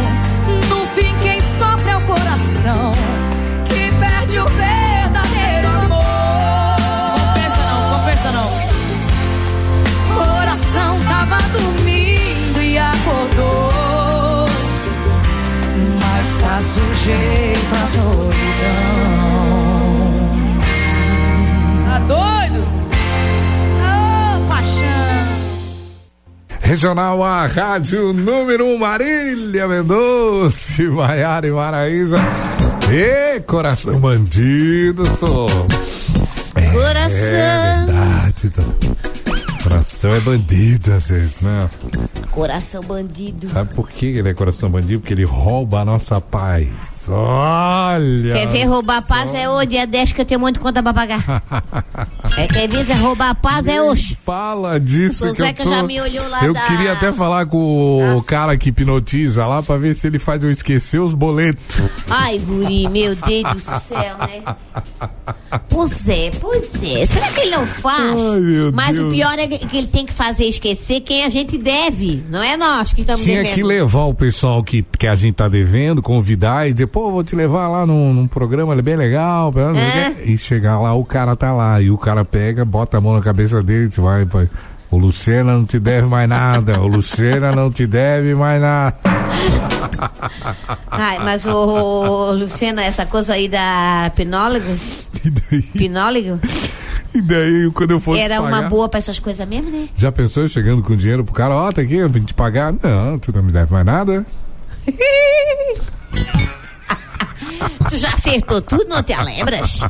Sujeito à solidão. Tá doido? Ô, paixão. Regional A Rádio número 1, um, Marília Mendonça, Maiara e Maraísa. E coração bandido, sou. Coração. É verdade. tá. Coração é bandido às vezes, né? Coração bandido. Sabe por que ele é coração bandido? Porque ele rouba a nossa paz. Olha! Quer ver roubar a paz é hoje, é 10 que eu tenho muito conta pra pagar. é quer ver é roubar a paz é hoje. Fala disso O que eu Zeca tô... já me olhou lá Eu da- queria até falar com o cara que hipnotiza lá pra ver se ele faz eu esquecer os boletos. Ai, guri, meu Deus do céu, né? Pois é, pois é. Será que ele não faz? Ai, Mas o Deus. pior é que ele tem que fazer esquecer quem a gente deve. Não é nós que estamos Tinha devendo. que levar o pessoal que, que a gente tá devendo, convidar e dizer, pô, vou te levar lá num, num programa bem legal. É. E chegar lá, o cara tá lá. E o cara pega, bota a mão na cabeça dele e diz, vai, pai. O Lucena não te deve mais nada. O Lucena não te deve mais nada. Ai, mas o Luciana, essa coisa aí da pinólogo, pinólogo, E daí, quando eu for era pagar, uma boa pra essas coisas mesmo, né? Já pensou chegando com dinheiro pro cara? Ó, tá aqui, eu vim te pagar. Não, tu não me deve mais nada. Tu já acertou tudo, não te lembras?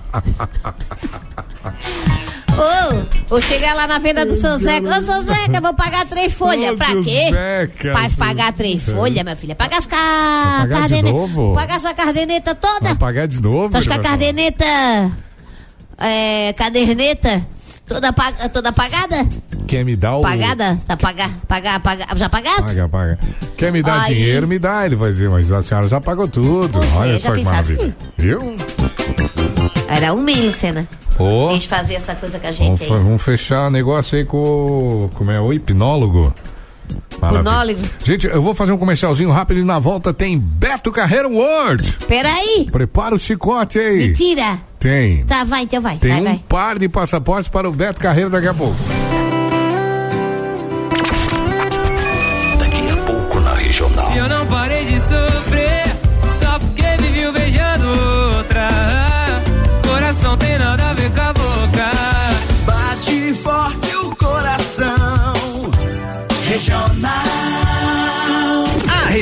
Ô, vou chegar lá na venda do seu Zeca. Ô, seu Zeca, vou pagar três folhas. Pra quê? Zeca, pagar três folhas, minha filha. Pagar as ca... pagar de cardene- novo? Pagar essa cardeneta toda. Vai pagar de novo? Tu acha que a cardeneta... É, caderneta toda, toda pagada? Quer me dar o. Pagada? Tá pagar, pagar, pagar. Já pagasse? Paga, paga. Quer me dar Aí. dinheiro, me dá. Ele vai dizer, mas a senhora já pagou tudo. É, Olha só que maravilha. Viu? Era um hein, Lucena? Ô, Quis fazer essa coisa com a vamos, gente aí. vamos fechar negócio aí com o. Como é? O hipnólogo. Maravilha. Hipnólogo? Gente, eu vou fazer um comercialzinho rápido e na volta tem Beto Carreiro World. Peraí. Prepara o chicote aí. Mentira. Tem. Tá, vai, então vai. Tem vai, um vai. par de passaportes para o Beto Carreiro daqui a pouco.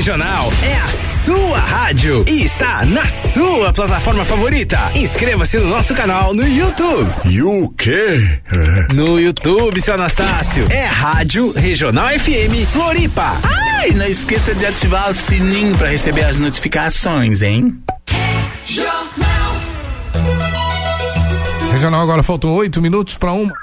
Regional é a sua rádio e está na sua plataforma favorita. Inscreva-se no nosso canal no YouTube. E o quê? No YouTube, seu Anastácio, é Rádio Regional FM Floripa. Ah, e não esqueça de ativar o sininho para receber as notificações, hein? Regional agora faltam oito minutos para uma.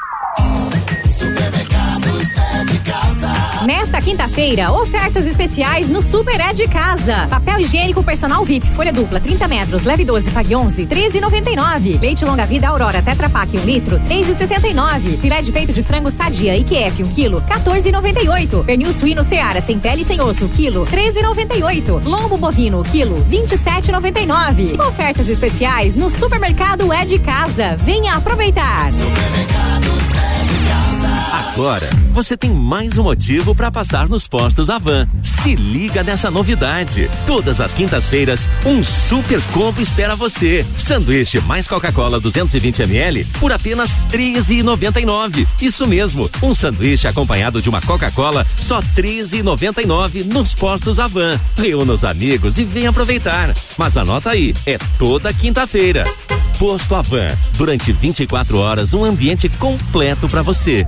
Nesta quinta-feira, ofertas especiais no Super É de Casa. Papel higiênico personal VIP, folha dupla, 30 metros, leve 12, pague 11, 13,99. Leite longa vida Aurora Tetra Pak, 1 litro, 3,69. Filé de peito de frango Sadia IQF, 1 quilo, 14,98. Pernil suíno Seara, sem pele e sem osso, quilo, 13,98. Lombo bovino, quilo, 27,99. Ofertas especiais no Supermercado É de Casa. Venha aproveitar. Agora, você tem mais um motivo para passar nos postos Avan. Se liga nessa novidade. Todas as quintas-feiras, um super combo espera você. Sanduíche mais Coca-Cola 220 ml por apenas R$ 13,99. Isso mesmo, um sanduíche acompanhado de uma Coca-Cola só R$ 13,99 nos postos Avan. Reúna os amigos e venha aproveitar. Mas anota aí, é toda quinta-feira. Posto Avan. Durante 24 horas, um ambiente completo para você.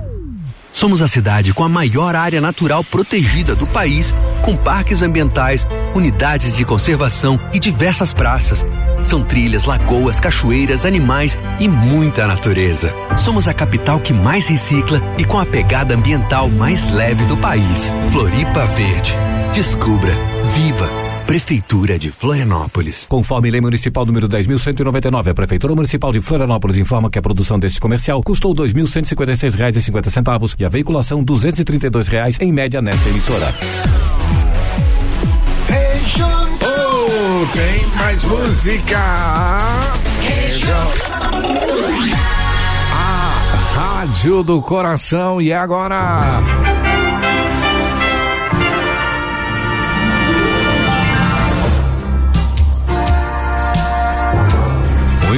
Somos a cidade com a maior área natural protegida do país, com parques ambientais, unidades de conservação e diversas praças. São trilhas, lagoas, cachoeiras, animais e muita natureza. Somos a capital que mais recicla e com a pegada ambiental mais leve do país. Floripa Verde. Descubra, viva. Prefeitura de Florianópolis. Conforme lei municipal número 10.199, a Prefeitura Municipal de Florianópolis informa que a produção deste comercial custou R$ 2.156,50 e a veiculação 232 reais em média nesta emissora. Oh, tem mais música. A Rádio do Coração e agora.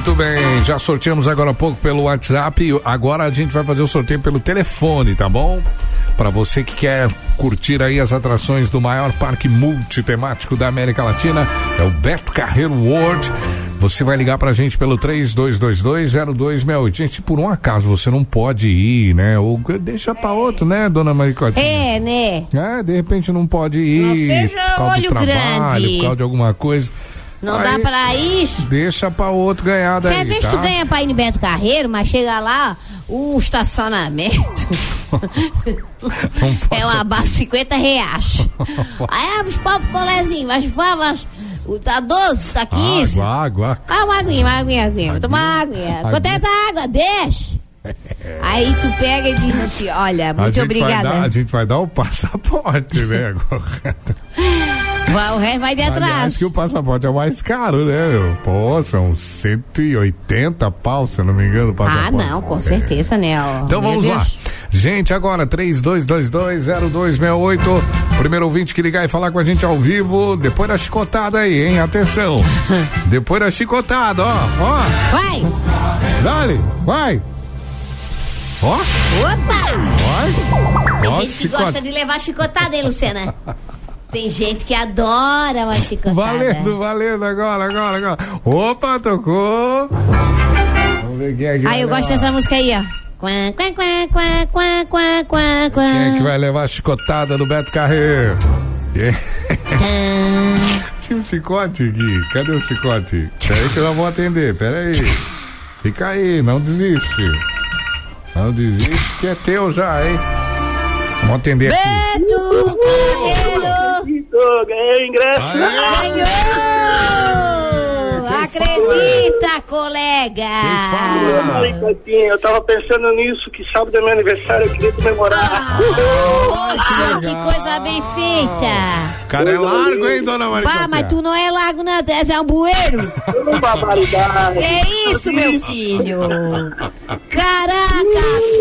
Muito bem, já sorteamos agora há pouco pelo WhatsApp. Agora a gente vai fazer o sorteio pelo telefone, tá bom? Para você que quer curtir aí as atrações do maior parque multitemático da América Latina, é o Beto Carreiro World. Você vai ligar pra gente pelo 32220268. Gente, por um acaso você não pode ir, né? Ou deixa pra outro, né, dona Maricotinha? É, né? É, de repente não pode ir. Não seja por causa olho do trabalho, grande. por causa de alguma coisa. Não Aí, dá pra ir. Deixa pra outro ganhar daí, Quer ver se tá? tu ganha pra ir no Beto Carreiro, mas chega lá, o estacionamento é uma base de 50 reais. Aí ah, vamos pôr pro colezinho, mas mas o tá 12, tá 15. Água, água. Ah, uma aguinha, uma aguinha, aguinha. Vou tomar uma aguinha. Quanto é a água? Deixa. Aí tu pega e diz assim, olha, A muito gente obrigada. Dar, a gente vai dar o passaporte, né? agora. Vai, o resto vai de Aliás, atrás. que o passaporte é o mais caro, né, meu? Pô, são 180 pau, se eu não me engano, o Ah, passaporte. não, com certeza, né? ó. Então Meu vamos lá. Deus. Gente, agora 32220268. Primeiro ouvinte que ligar e falar com a gente ao vivo, depois da chicotada aí, hein? Atenção. depois da chicotada, ó, ó. Vai! Dale, vai. Ó, Opa! vai. Tem Ó, gente que gosta de levar chicotada, hein, Luciana? Tem gente que adora uma chicotada. Valendo, valendo, agora, agora, agora. Opa, tocou. Vamos ver quem é que Ah, vai eu gosto dessa música aí, ó. Quem é que vai levar a chicotada do Beto Carreiro? Tinha um chicote aqui. Cadê o chicote? Peraí que nós vamos atender. Peraí. Fica aí, não desiste. Não desiste que é teu já, hein? Vamos atender aqui. Beto Carreiro! Ganhei o ingresso. Ganhou! Acredita, colega! Maricotinha, eu tava pensando nisso, que sábado é meu aniversário, eu queria comemorar. Poxa, que coisa bem feita! O cara é largo, hein, dona Maria? Pá, mas tu não é largo, não, tu é um bueiro! Que isso, meu filho? Caraca,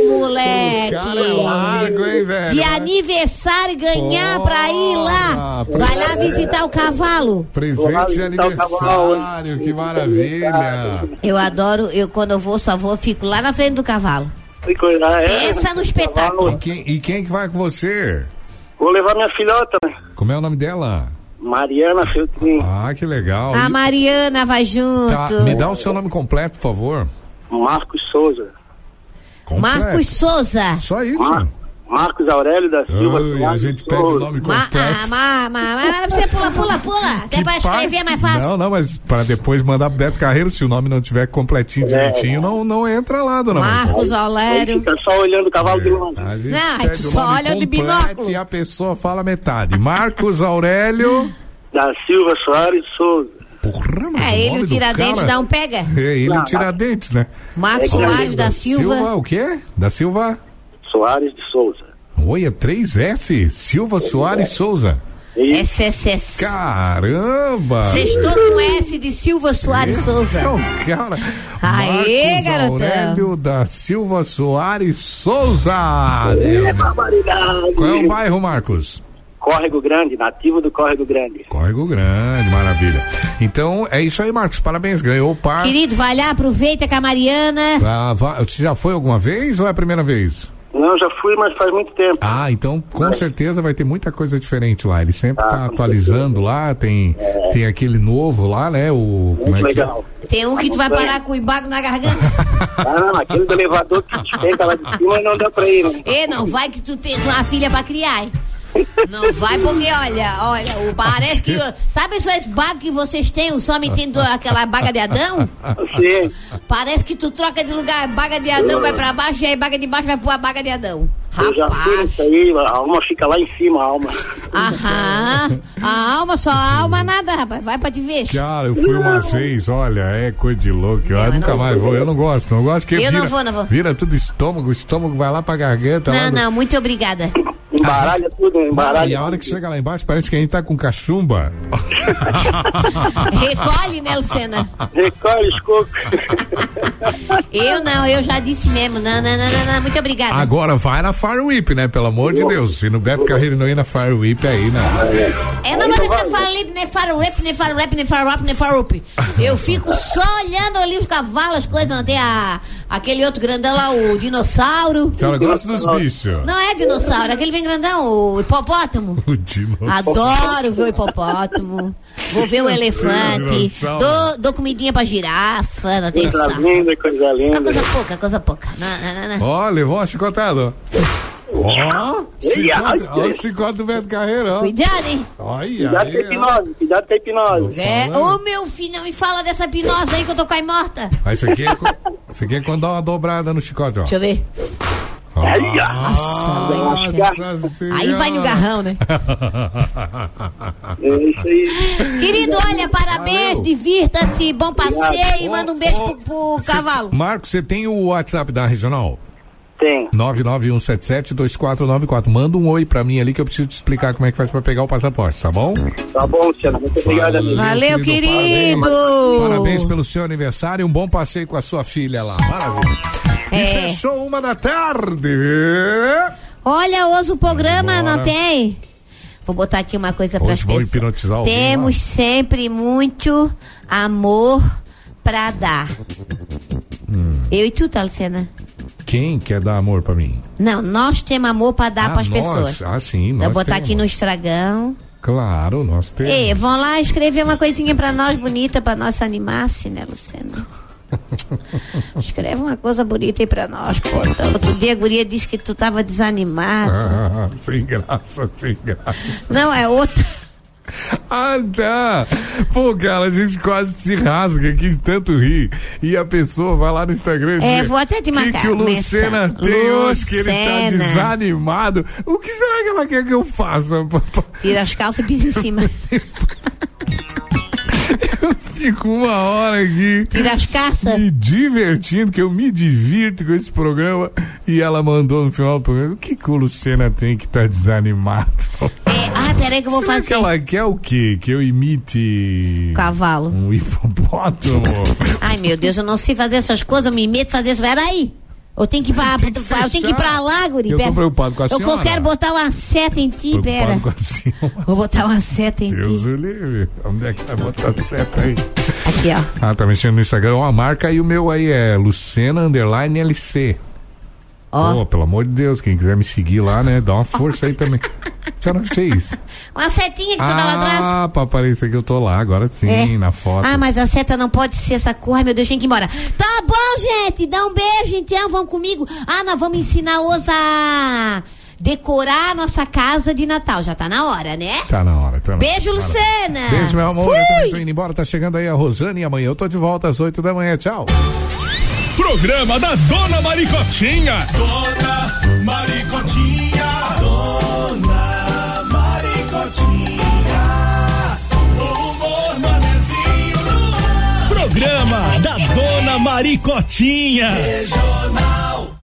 moleque! cara é largo, hein, velho? De aniversário ganhar pra ir lá! Vai lá visitar o cavalo! Presente de aniversário, que maravilha. Eu adoro, eu quando eu vou, só vou, fico lá na frente do cavalo. é. Pensa no espetáculo. E quem, e quem que vai com você? Vou levar minha filhota? Como é o nome dela? Mariana Feltrin. Ah, que legal. A Mariana vai junto. Tá, me dá o seu nome completo, por favor. Marcos Souza. Completo. Marcos Souza. Só isso? Marcos Aurélio da Silva. Ai, a gente pede Souza. o nome Ma, completo. ah, ma, ma, ma, mas você pula, pula, pula. Até pra escrever é mais fácil. Não, não, mas para depois mandar pro Beto Carreiro, se o nome não tiver completinho, direitinho, não, não entra lá, dona. Marcos Aulério. Fica só olhando o cavalo de longe. A gente Não, pede tu o só olha de binóculo. É. E a pessoa fala metade. Marcos Aurélio. Da Silva Soares Souza. Porra, mas É, ele o Tiradentes um pega. É, ele Não, o Tiradentes, né? Marcos Soares da Silva. o quê? Da Silva? Soares de Souza. Oi, é 3S? Silva Soares Souza. SSS. Caramba! Sextou com S de Silva Soares Esse Souza. é o cara. Aê, Marcos garotão. Aurélio da Silva Soares Souza. É barbaridade. Qual é o bairro, Marcos? Córrego Grande, nativo do Córrego Grande. Córrego Grande, maravilha. Então é isso aí, Marcos. Parabéns, ganhou o par. Querido, vai lá, aproveita com a Mariana. Ah, va- Você já foi alguma vez ou é a primeira vez? Não, já fui, mas faz muito tempo. Ah, então com certeza vai ter muita coisa diferente lá. Ele Ah, sempre tá atualizando lá, tem, tem aquele novo lá, né? O, como é Muito que é? legal. Tem um que tu vai parar com o embago na garganta. Ah, não, aquele do elevador que despenca lá de cima não dá pra ir, né? E não vai que tu tens uma filha pra criar, hein? Não vai porque, olha, olha, parece que. Sabe esses bagos que vocês têm? O homem tem do- aquela baga de Adão? Sim. Parece que tu troca de lugar, baga de Adão vai pra baixo e aí baga de baixo vai pra baga de Adão. Eu já fui nisso aí, a alma fica lá em cima, a alma. Aham. A alma, só a alma nada, rapaz. Vai pra te ver. Cara, eu fui uma vez, olha, é coisa de louco. Eu, eu nunca não mais vou. Eu não gosto, não gosto que Eu vira, não vou, não vou. Vira tudo estômago, o estômago vai lá pra garganta. Não, no- não, muito obrigada. Embaralha tudo, Ah, embaralha. e a hora que chega lá embaixo parece que a gente tá com cachumba. Recolhe, né, Lucena? Recolhe os cocos. Eu não, eu já disse mesmo. Não, não, não, não, não. muito obrigada. Agora vai na Fire Whip, né? Pelo amor de Deus. Se não ir na Fire Whip aí, né? Eu não vou deixar Farlip, nem Farrap, nem Farrap, nem Farrap, nem Farrup. Eu fico só olhando ali os cavalos, as coisas. Não tem a, aquele outro grandão lá, o dinossauro. A senhora gosta dos bichos. Não é dinossauro, é aquele bem grandão, o hipopótamo. O dinossauro. Adoro ver o hipopótamo. Vou ver o elefante. Dou, dou comidinha pra girafa, não tem Coisa sal. linda, coisa Só linda. coisa pouca, coisa pouca. Não, não, não, não. Ó, levou uma chicotada. Ó, chicote, ó, o chicote do Beto Carreiro, ó. Cuidado, hein? Olha Cuidado com a aí, ó. hipnose, cuidado com a hipnose. É, ô meu filho, não me fala dessa hipnose aí que eu tô quase morta. Ah, isso aqui é, isso aqui é quando dá uma dobrada no chicote, ó. Deixa eu ver. Nossa, Aí vai no garrão, né? É isso aí. Querido, olha, parabéns, divirta-se, bom passeio e manda um beijo pro, pro cavalo. Marcos, você tem o WhatsApp da Regional? Tem. 991772494. Manda um oi pra mim ali que eu preciso te explicar como é que faz pra pegar o passaporte, tá bom? Tá bom, Luciano. Muito obrigado, amigo. Valeu, querido. Parabéns, Parabéns pelo seu aniversário e um bom passeio com a sua filha lá. Maravilha. E É. fechou uma da tarde. Olha, hoje o programa não tem. Vou botar aqui uma coisa para as pessoas. hipnotizar alguém Temos sempre muito amor pra dar. Hum. Eu e tu, tá, Luciana? Quem quer dar amor pra mim? Não, nós temos amor pra dar Ah, pras nós? pessoas. Ah, sim, nós Vou botar temos. aqui no estragão. Claro, nós temos. Ei, vão lá escrever uma coisinha pra nós bonita, pra nós se animar-se, né, Luciana? Escreve uma coisa bonita aí pra nós, pô. Então, outro dia a guria disse que tu tava desanimado. Ah, sem graça, sem graça. Não, é outra. Ah, tá. Pô, cara, a gente quase se rasga aqui de tanto rir. E a pessoa vai lá no Instagram e É, diz, vou até te que marcar. que o Lucena tem hoje que ele tá Lucena. desanimado. O que será que ela quer que eu faça? Tira as calças e pisa em cima. Fico uma hora aqui. Tira as caças. Me divertindo, que eu me divirto com esse programa. E ela mandou no final do programa: o que, que o Lucena tem que tá desanimado? Ah, peraí que eu vou Será fazer. que ela quer o quê? Que eu imite. Cavalo. Um hipopótamo? Ai, meu Deus, eu não sei fazer essas coisas, eu me meto a fazer isso. Peraí. Eu tenho que ir pra, eu tenho que ir pra lá, guri. Eu tô pera. preocupado com a senhora. Eu quero botar uma seta em ti, pera. Preocupado com a senhora. Vou botar uma seta em Deus ti. o livre. Onde é que vai botar a seta aí? Aqui, ó. Ah, tá mexendo no Instagram. Uma marca e o meu aí é Lucena Underline LC. Ó. Pô, pelo amor de Deus, quem quiser me seguir lá, né? Dá uma força aí também. A senhora fez? Uma setinha que tu ah, lá. atrás. Ah, pra parecer que eu tô lá, agora sim, é. na foto. Ah, mas a seta não pode ser essa cor, Ai, meu Deus, tem que ir embora. Tá bom, gente, dá um beijo, então, vão comigo. Ah, nós vamos ensinar os a decorar a nossa casa de Natal. Já tá na hora, né? Tá na hora, tá na Beijo, Luciana. Lucena. Beijo, meu amor. Fui. Eu tô indo embora, tá chegando aí a Rosane e amanhã eu tô de volta às 8 da manhã. Tchau. Programa da Dona Maricotinha. Dona Maricotinha. Dona Maricotinha. O humor manezinho no ar. Programa da Dona Maricotinha. Regional.